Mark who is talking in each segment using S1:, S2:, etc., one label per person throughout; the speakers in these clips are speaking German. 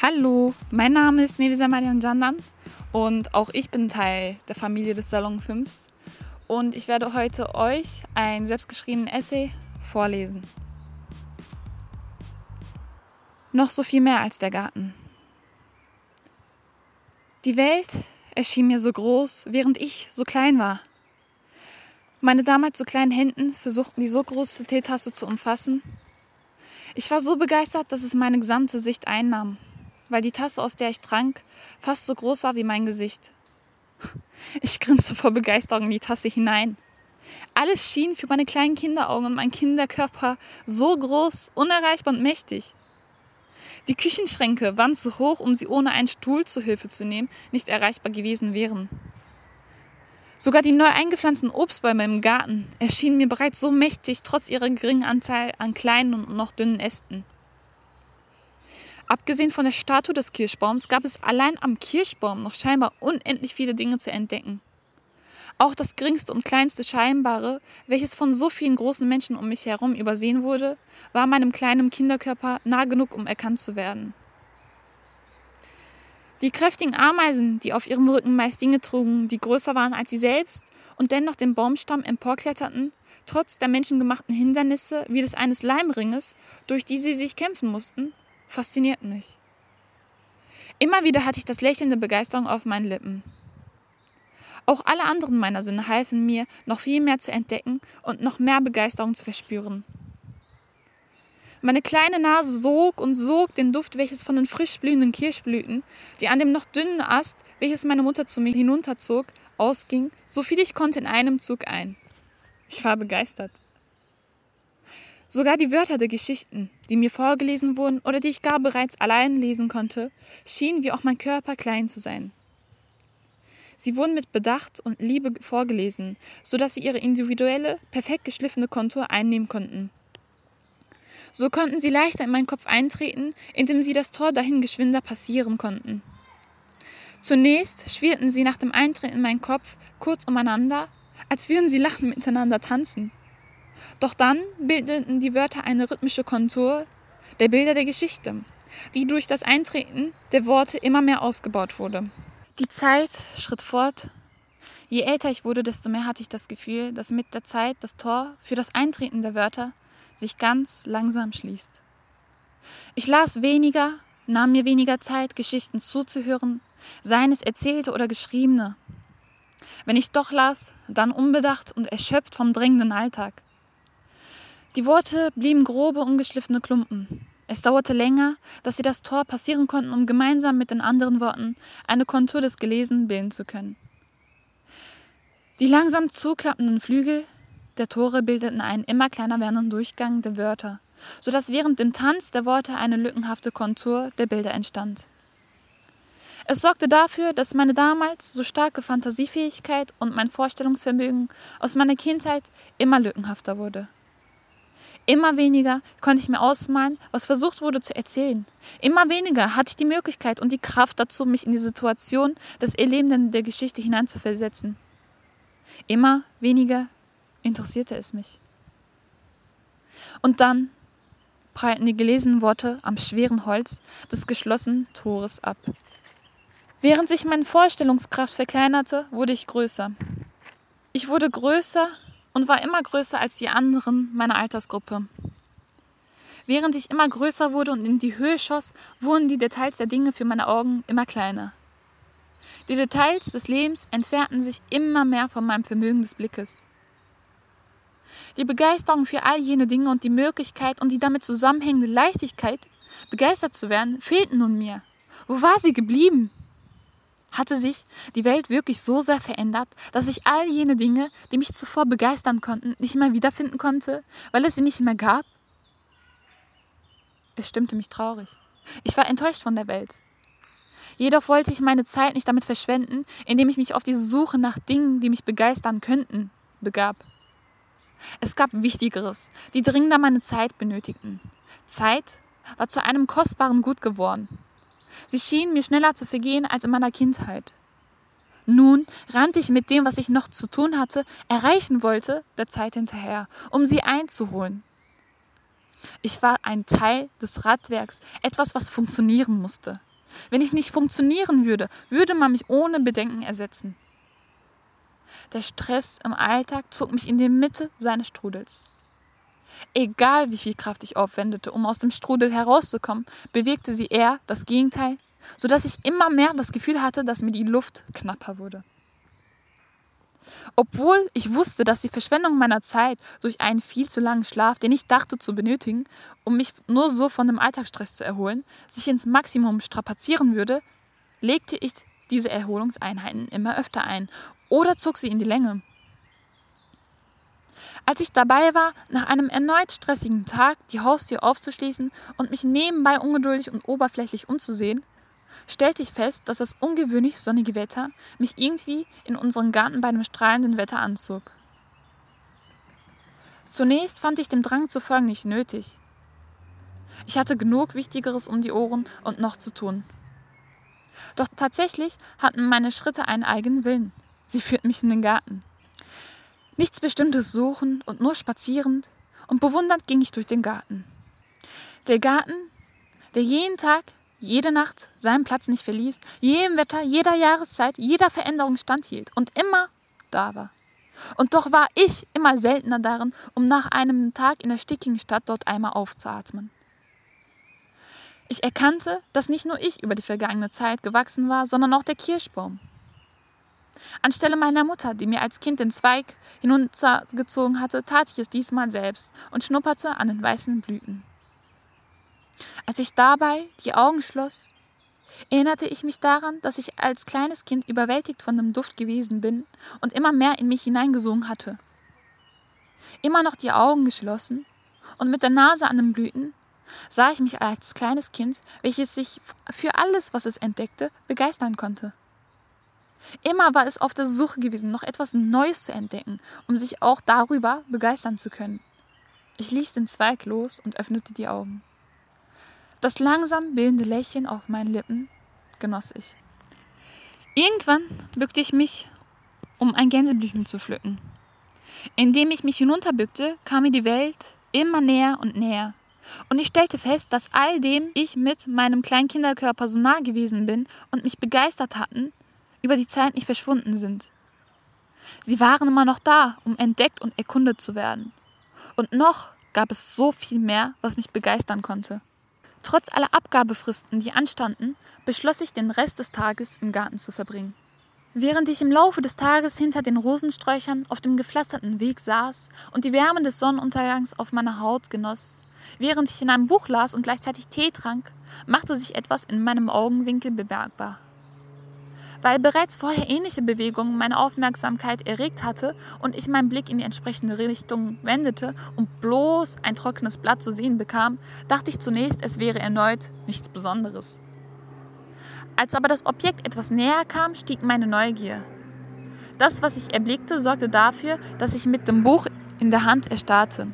S1: Hallo, mein Name ist Mevisa Marian Jandan und auch ich bin Teil der Familie des Salon 5 und ich werde heute euch ein selbstgeschriebenen Essay vorlesen. Noch so viel mehr als der Garten. Die Welt erschien mir so groß, während ich so klein war. Meine damals so kleinen Händen versuchten die so große Teetasse zu umfassen. Ich war so begeistert, dass es meine gesamte Sicht einnahm weil die Tasse, aus der ich trank, fast so groß war wie mein Gesicht. Ich grinste vor Begeisterung in die Tasse hinein. Alles schien für meine kleinen Kinderaugen und mein Kinderkörper so groß, unerreichbar und mächtig. Die Küchenschränke waren zu hoch, um sie ohne einen Stuhl zu Hilfe zu nehmen, nicht erreichbar gewesen wären. Sogar die neu eingepflanzten Obstbäume im Garten erschienen mir bereits so mächtig, trotz ihrer geringen Anzahl an kleinen und noch dünnen Ästen. Abgesehen von der Statue des Kirschbaums gab es allein am Kirschbaum noch scheinbar unendlich viele Dinge zu entdecken. Auch das geringste und kleinste Scheinbare, welches von so vielen großen Menschen um mich herum übersehen wurde, war meinem kleinen Kinderkörper nah genug, um erkannt zu werden. Die kräftigen Ameisen, die auf ihrem Rücken meist Dinge trugen, die größer waren als sie selbst und dennoch den Baumstamm emporkletterten, trotz der menschengemachten Hindernisse wie des eines Leimringes, durch die sie sich kämpfen mussten, faszinierten mich. Immer wieder hatte ich das Lächeln der Begeisterung auf meinen Lippen. Auch alle anderen meiner Sinne halfen mir, noch viel mehr zu entdecken und noch mehr Begeisterung zu verspüren. Meine kleine Nase sog und sog den Duft, welches von den frisch blühenden Kirschblüten, die an dem noch dünnen Ast, welches meine Mutter zu mir hinunterzog, ausging, so viel ich konnte in einem Zug ein. Ich war begeistert. Sogar die Wörter der Geschichten, die mir vorgelesen wurden oder die ich gar bereits allein lesen konnte, schienen wie auch mein Körper klein zu sein. Sie wurden mit Bedacht und Liebe vorgelesen, so dass sie ihre individuelle, perfekt geschliffene Kontur einnehmen konnten. So konnten sie leichter in meinen Kopf eintreten, indem sie das Tor dahin geschwinder passieren konnten. Zunächst schwirrten sie nach dem Eintreten in meinen Kopf kurz umeinander, als würden sie lachend miteinander tanzen. Doch dann bildeten die Wörter eine rhythmische Kontur der Bilder der Geschichte, die durch das Eintreten der Worte immer mehr ausgebaut wurde. Die Zeit schritt fort. Je älter ich wurde, desto mehr hatte ich das Gefühl, dass mit der Zeit das Tor für das Eintreten der Wörter sich ganz langsam schließt. Ich las weniger, nahm mir weniger Zeit, Geschichten zuzuhören, seien es erzählte oder geschriebene. Wenn ich doch las, dann unbedacht und erschöpft vom drängenden Alltag. Die Worte blieben grobe, ungeschliffene Klumpen. Es dauerte länger, dass sie das Tor passieren konnten, um gemeinsam mit den anderen Worten eine Kontur des Gelesenen bilden zu können. Die langsam zuklappenden Flügel der Tore bildeten einen immer kleiner werdenden Durchgang der Wörter, so dass während dem Tanz der Worte eine lückenhafte Kontur der Bilder entstand. Es sorgte dafür, dass meine damals so starke Fantasiefähigkeit und mein Vorstellungsvermögen aus meiner Kindheit immer lückenhafter wurde. Immer weniger konnte ich mir ausmalen, was versucht wurde zu erzählen. Immer weniger hatte ich die Möglichkeit und die Kraft dazu, mich in die Situation des Erlebenden der Geschichte hineinzuversetzen. Immer weniger interessierte es mich. Und dann prallten die gelesenen Worte am schweren Holz des geschlossenen Tores ab. Während sich meine Vorstellungskraft verkleinerte, wurde ich größer. Ich wurde größer und war immer größer als die anderen meiner Altersgruppe. Während ich immer größer wurde und in die Höhe schoss, wurden die Details der Dinge für meine Augen immer kleiner. Die Details des Lebens entfernten sich immer mehr von meinem Vermögen des Blickes. Die Begeisterung für all jene Dinge und die Möglichkeit und die damit zusammenhängende Leichtigkeit, begeistert zu werden, fehlten nun mir. Wo war sie geblieben? Hatte sich die Welt wirklich so sehr verändert, dass ich all jene Dinge, die mich zuvor begeistern konnten, nicht mehr wiederfinden konnte, weil es sie nicht mehr gab? Es stimmte mich traurig. Ich war enttäuscht von der Welt. Jedoch wollte ich meine Zeit nicht damit verschwenden, indem ich mich auf die Suche nach Dingen, die mich begeistern könnten, begab. Es gab Wichtigeres, die dringender meine Zeit benötigten. Zeit war zu einem kostbaren Gut geworden. Sie schienen mir schneller zu vergehen als in meiner Kindheit. Nun rannte ich mit dem, was ich noch zu tun hatte, erreichen wollte, der Zeit hinterher, um sie einzuholen. Ich war ein Teil des Radwerks, etwas, was funktionieren musste. Wenn ich nicht funktionieren würde, würde man mich ohne Bedenken ersetzen. Der Stress im Alltag zog mich in die Mitte seines Strudels. Egal wie viel Kraft ich aufwendete, um aus dem Strudel herauszukommen, bewegte sie eher das Gegenteil, sodass ich immer mehr das Gefühl hatte, dass mir die Luft knapper wurde. Obwohl ich wusste, dass die Verschwendung meiner Zeit durch einen viel zu langen Schlaf, den ich dachte zu benötigen, um mich nur so von dem Alltagsstress zu erholen, sich ins Maximum strapazieren würde, legte ich diese Erholungseinheiten immer öfter ein oder zog sie in die Länge. Als ich dabei war, nach einem erneut stressigen Tag die Haustür aufzuschließen und mich nebenbei ungeduldig und oberflächlich umzusehen, stellte ich fest, dass das ungewöhnlich sonnige Wetter mich irgendwie in unseren Garten bei dem strahlenden Wetter anzog. Zunächst fand ich den Drang zu folgen nicht nötig. Ich hatte genug Wichtigeres um die Ohren und noch zu tun. Doch tatsächlich hatten meine Schritte einen eigenen Willen. Sie führten mich in den Garten. Nichts Bestimmtes suchend und nur spazierend und bewundernd ging ich durch den Garten. Der Garten, der jeden Tag jede Nacht seinen Platz nicht verließ, jedem Wetter, jeder Jahreszeit, jeder Veränderung standhielt und immer da war. Und doch war ich immer seltener darin, um nach einem Tag in der stickigen Stadt dort einmal aufzuatmen. Ich erkannte, dass nicht nur ich über die vergangene Zeit gewachsen war, sondern auch der Kirschbaum. Anstelle meiner Mutter, die mir als Kind den Zweig hinuntergezogen hatte, tat ich es diesmal selbst und schnupperte an den weißen Blüten. Als ich dabei die Augen schloss, erinnerte ich mich daran, dass ich als kleines Kind überwältigt von dem Duft gewesen bin und immer mehr in mich hineingesungen hatte. Immer noch die Augen geschlossen und mit der Nase an den Blüten sah ich mich als kleines Kind, welches sich für alles, was es entdeckte, begeistern konnte. Immer war es auf der Suche gewesen, noch etwas Neues zu entdecken, um sich auch darüber begeistern zu können. Ich ließ den Zweig los und öffnete die Augen. Das langsam bildende Lächeln auf meinen Lippen genoss ich. Irgendwann bückte ich mich, um ein Gänseblüten zu pflücken. Indem ich mich hinunterbückte, kam mir die Welt immer näher und näher. Und ich stellte fest, dass all dem ich mit meinem kleinen Kinderkörper so nah gewesen bin und mich begeistert hatten, über die Zeit nicht verschwunden sind. Sie waren immer noch da, um entdeckt und erkundet zu werden. Und noch gab es so viel mehr, was mich begeistern konnte. Trotz aller Abgabefristen, die anstanden, beschloss ich, den Rest des Tages im Garten zu verbringen. Während ich im Laufe des Tages hinter den Rosensträuchern auf dem gepflasterten Weg saß und die Wärme des Sonnenuntergangs auf meiner Haut genoss, während ich in einem Buch las und gleichzeitig Tee trank, machte sich etwas in meinem Augenwinkel bemerkbar. Weil bereits vorher ähnliche Bewegungen meine Aufmerksamkeit erregt hatte und ich meinen Blick in die entsprechende Richtung wendete und bloß ein trockenes Blatt zu sehen bekam, dachte ich zunächst, es wäre erneut nichts Besonderes. Als aber das Objekt etwas näher kam, stieg meine Neugier. Das, was ich erblickte, sorgte dafür, dass ich mit dem Buch in der Hand erstarrte.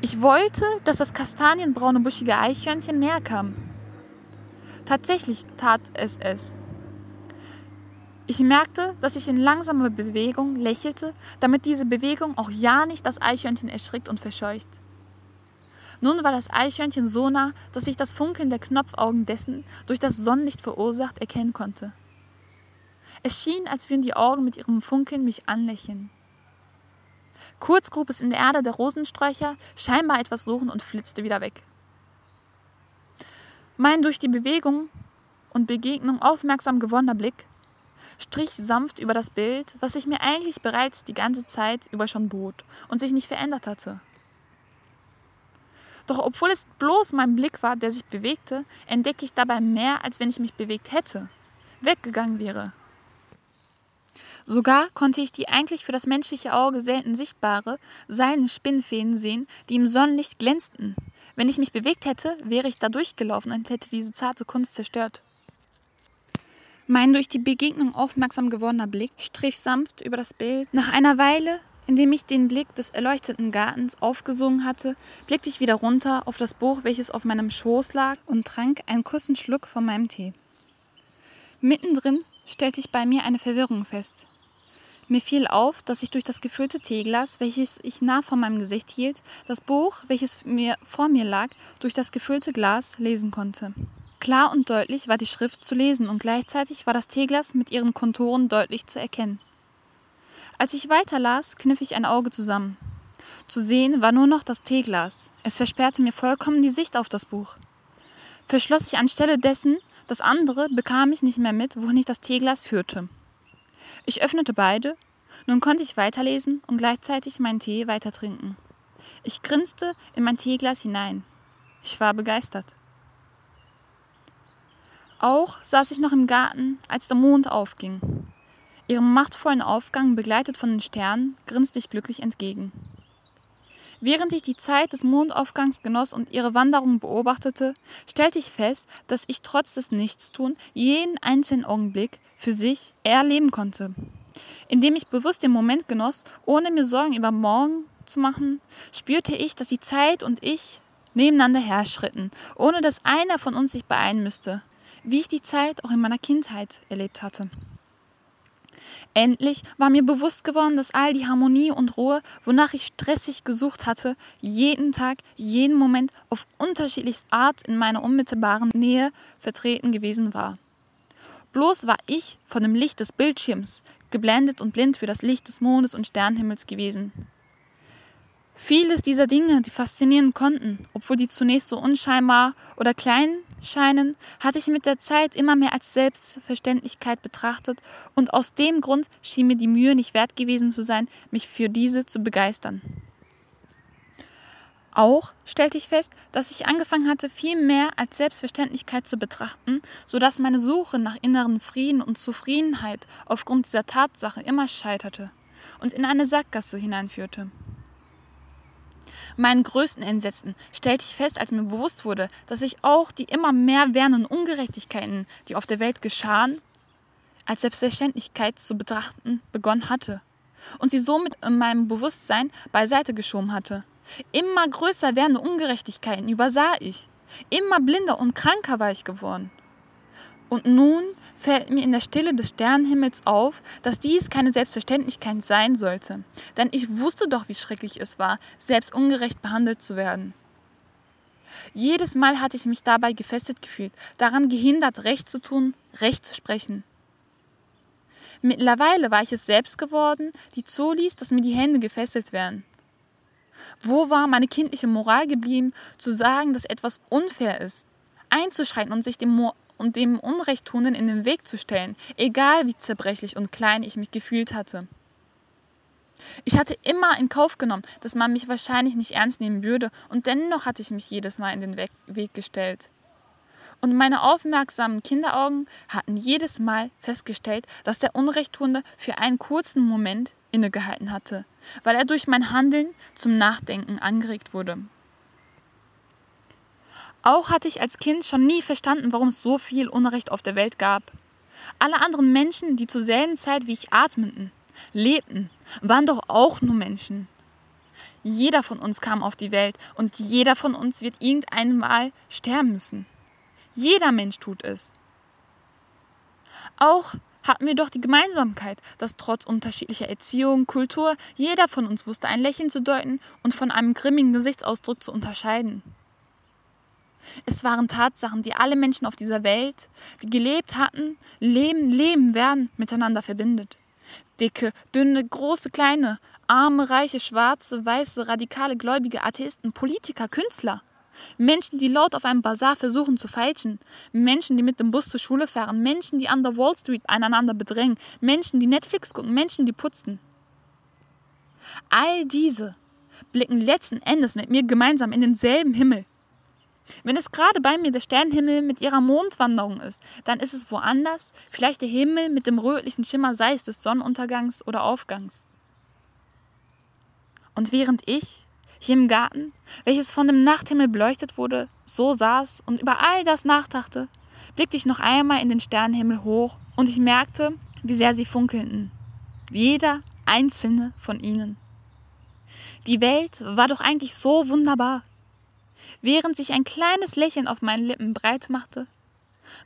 S1: Ich wollte, dass das kastanienbraune buschige Eichhörnchen näher kam. Tatsächlich tat es es. Ich merkte, dass ich in langsamer Bewegung lächelte, damit diese Bewegung auch ja nicht das Eichhörnchen erschrickt und verscheucht. Nun war das Eichhörnchen so nah, dass ich das Funkeln der Knopfaugen dessen, durch das Sonnenlicht verursacht, erkennen konnte. Es schien, als würden die Augen mit ihrem Funkeln mich anlächeln. Kurz grub es in der Erde der Rosensträucher, scheinbar etwas suchen und flitzte wieder weg. Mein durch die Bewegung und Begegnung aufmerksam gewonnener Blick strich sanft über das Bild, was sich mir eigentlich bereits die ganze Zeit über schon bot und sich nicht verändert hatte. Doch obwohl es bloß mein Blick war, der sich bewegte, entdecke ich dabei mehr, als wenn ich mich bewegt hätte, weggegangen wäre. Sogar konnte ich die eigentlich für das menschliche Auge selten sichtbare, seinen Spinnfäden sehen, die im Sonnenlicht glänzten. Wenn ich mich bewegt hätte, wäre ich da durchgelaufen und hätte diese zarte Kunst zerstört. Mein durch die Begegnung aufmerksam gewordener Blick strich sanft über das Bild. Nach einer Weile, indem ich den Blick des erleuchteten Gartens aufgesungen hatte, blickte ich wieder runter auf das Buch, welches auf meinem Schoß lag, und trank einen kurzen Schluck von meinem Tee. Mittendrin stellte ich bei mir eine Verwirrung fest. Mir fiel auf, dass ich durch das gefüllte Teeglas, welches ich nah vor meinem Gesicht hielt, das Buch, welches mir vor mir lag, durch das gefüllte Glas lesen konnte. Klar und deutlich war die Schrift zu lesen und gleichzeitig war das Teeglas mit ihren Konturen deutlich zu erkennen. Als ich weiterlas, kniff ich ein Auge zusammen. Zu sehen war nur noch das Teeglas. Es versperrte mir vollkommen die Sicht auf das Buch. Verschloss ich anstelle dessen das andere, bekam ich nicht mehr mit, wohin ich das Teeglas führte. Ich öffnete beide, nun konnte ich weiterlesen und gleichzeitig meinen Tee weitertrinken. Ich grinste in mein Teeglas hinein. Ich war begeistert. Auch saß ich noch im Garten, als der Mond aufging. Ihrem machtvollen Aufgang, begleitet von den Sternen, grinste ich glücklich entgegen. Während ich die Zeit des Mondaufgangs genoss und ihre Wanderung beobachtete, stellte ich fest, dass ich trotz des Nichtstun jeden einzelnen Augenblick für sich erleben konnte. Indem ich bewusst den Moment genoss, ohne mir Sorgen über morgen zu machen, spürte ich, dass die Zeit und ich nebeneinander herschritten, ohne dass einer von uns sich beeilen müsste, wie ich die Zeit auch in meiner Kindheit erlebt hatte. Endlich war mir bewusst geworden, dass all die Harmonie und Ruhe, wonach ich stressig gesucht hatte, jeden Tag, jeden Moment auf unterschiedlichste Art in meiner unmittelbaren Nähe vertreten gewesen war. Bloß war ich von dem Licht des Bildschirms, geblendet und blind für das Licht des Mondes und Sternenhimmels gewesen. Vieles dieser Dinge, die faszinieren konnten, obwohl die zunächst so unscheinbar oder klein scheinen, hatte ich mit der Zeit immer mehr als Selbstverständlichkeit betrachtet und aus dem Grund schien mir die Mühe nicht wert gewesen zu sein, mich für diese zu begeistern. Auch stellte ich fest, dass ich angefangen hatte, viel mehr als Selbstverständlichkeit zu betrachten, so dass meine Suche nach inneren Frieden und Zufriedenheit aufgrund dieser Tatsache immer scheiterte und in eine Sackgasse hineinführte. Meinen größten Entsetzen stellte ich fest, als mir bewusst wurde, dass ich auch die immer mehr werdenden Ungerechtigkeiten, die auf der Welt geschahen, als Selbstverständlichkeit zu betrachten begonnen hatte und sie somit in meinem Bewusstsein beiseite geschoben hatte. Immer größer werdende Ungerechtigkeiten übersah ich. Immer blinder und kranker war ich geworden. Und nun fällt mir in der Stille des Sternenhimmels auf, dass dies keine Selbstverständlichkeit sein sollte. Denn ich wusste doch, wie schrecklich es war, selbst ungerecht behandelt zu werden. Jedes Mal hatte ich mich dabei gefesselt gefühlt, daran gehindert, Recht zu tun, Recht zu sprechen. Mittlerweile war ich es selbst geworden, die zuließ, dass mir die Hände gefesselt werden. Wo war meine kindliche Moral geblieben, zu sagen, dass etwas unfair ist, einzuschreiten und sich dem Mo und dem Unrechttuenden in den Weg zu stellen, egal wie zerbrechlich und klein ich mich gefühlt hatte. Ich hatte immer in Kauf genommen, dass man mich wahrscheinlich nicht ernst nehmen würde, und dennoch hatte ich mich jedes Mal in den Weg gestellt. Und meine aufmerksamen Kinderaugen hatten jedes Mal festgestellt, dass der Unrechttuende für einen kurzen Moment innegehalten hatte, weil er durch mein Handeln zum Nachdenken angeregt wurde. Auch hatte ich als Kind schon nie verstanden, warum es so viel Unrecht auf der Welt gab. Alle anderen Menschen, die zur selben Zeit wie ich atmeten, lebten, waren doch auch nur Menschen. Jeder von uns kam auf die Welt und jeder von uns wird irgendeinmal sterben müssen. Jeder Mensch tut es. Auch hatten wir doch die Gemeinsamkeit, dass trotz unterschiedlicher Erziehung, Kultur, jeder von uns wusste, ein Lächeln zu deuten und von einem grimmigen Gesichtsausdruck zu unterscheiden. Es waren Tatsachen, die alle Menschen auf dieser Welt, die gelebt hatten, leben, leben werden, miteinander verbindet. Dicke, dünne, große, kleine, arme, reiche, schwarze, weiße, radikale, gläubige, Atheisten, Politiker, Künstler. Menschen, die laut auf einem Bazar versuchen zu feilschen. Menschen, die mit dem Bus zur Schule fahren. Menschen, die an der Wall Street einander bedrängen. Menschen, die Netflix gucken. Menschen, die putzen. All diese blicken letzten Endes mit mir gemeinsam in denselben Himmel. Wenn es gerade bei mir der Sternenhimmel mit ihrer Mondwanderung ist, dann ist es woanders, vielleicht der Himmel mit dem rötlichen Schimmer, sei es des Sonnenuntergangs oder Aufgangs. Und während ich hier im Garten, welches von dem Nachthimmel beleuchtet wurde, so saß und über all das nachdachte, blickte ich noch einmal in den Sternenhimmel hoch und ich merkte, wie sehr sie funkelten. Jeder einzelne von ihnen. Die Welt war doch eigentlich so wunderbar. Während sich ein kleines Lächeln auf meinen Lippen breit machte,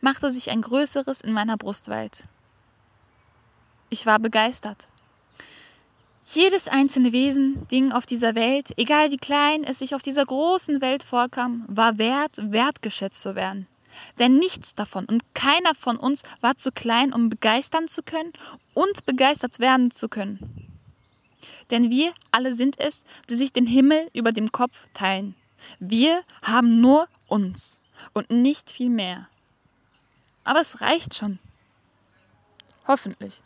S1: machte sich ein größeres in meiner Brust weit. Ich war begeistert. Jedes einzelne Wesen, Ding auf dieser Welt, egal wie klein es sich auf dieser großen Welt vorkam, war wert, wertgeschätzt zu werden. Denn nichts davon und keiner von uns war zu klein, um begeistern zu können und begeistert werden zu können. Denn wir alle sind es, die sich den Himmel über dem Kopf teilen. Wir haben nur uns und nicht viel mehr. Aber es reicht schon. Hoffentlich.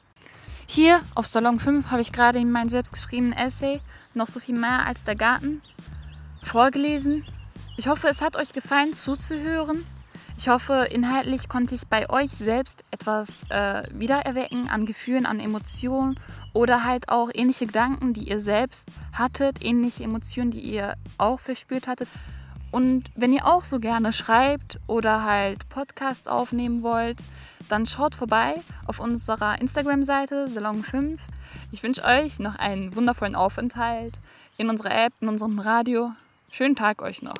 S1: Hier auf Salon 5 habe ich gerade in meinem selbstgeschriebenen Essay noch so viel mehr als der Garten vorgelesen. Ich hoffe, es hat euch gefallen zuzuhören. Ich hoffe, inhaltlich konnte ich bei euch selbst etwas äh, wiedererwecken an Gefühlen, an Emotionen oder halt auch ähnliche Gedanken, die ihr selbst hattet, ähnliche Emotionen, die ihr auch verspürt hattet. Und wenn ihr auch so gerne schreibt oder halt Podcasts aufnehmen wollt, dann schaut vorbei auf unserer Instagram-Seite Salon5. Ich wünsche euch noch einen wundervollen Aufenthalt in unserer App, in unserem Radio. Schönen Tag euch noch.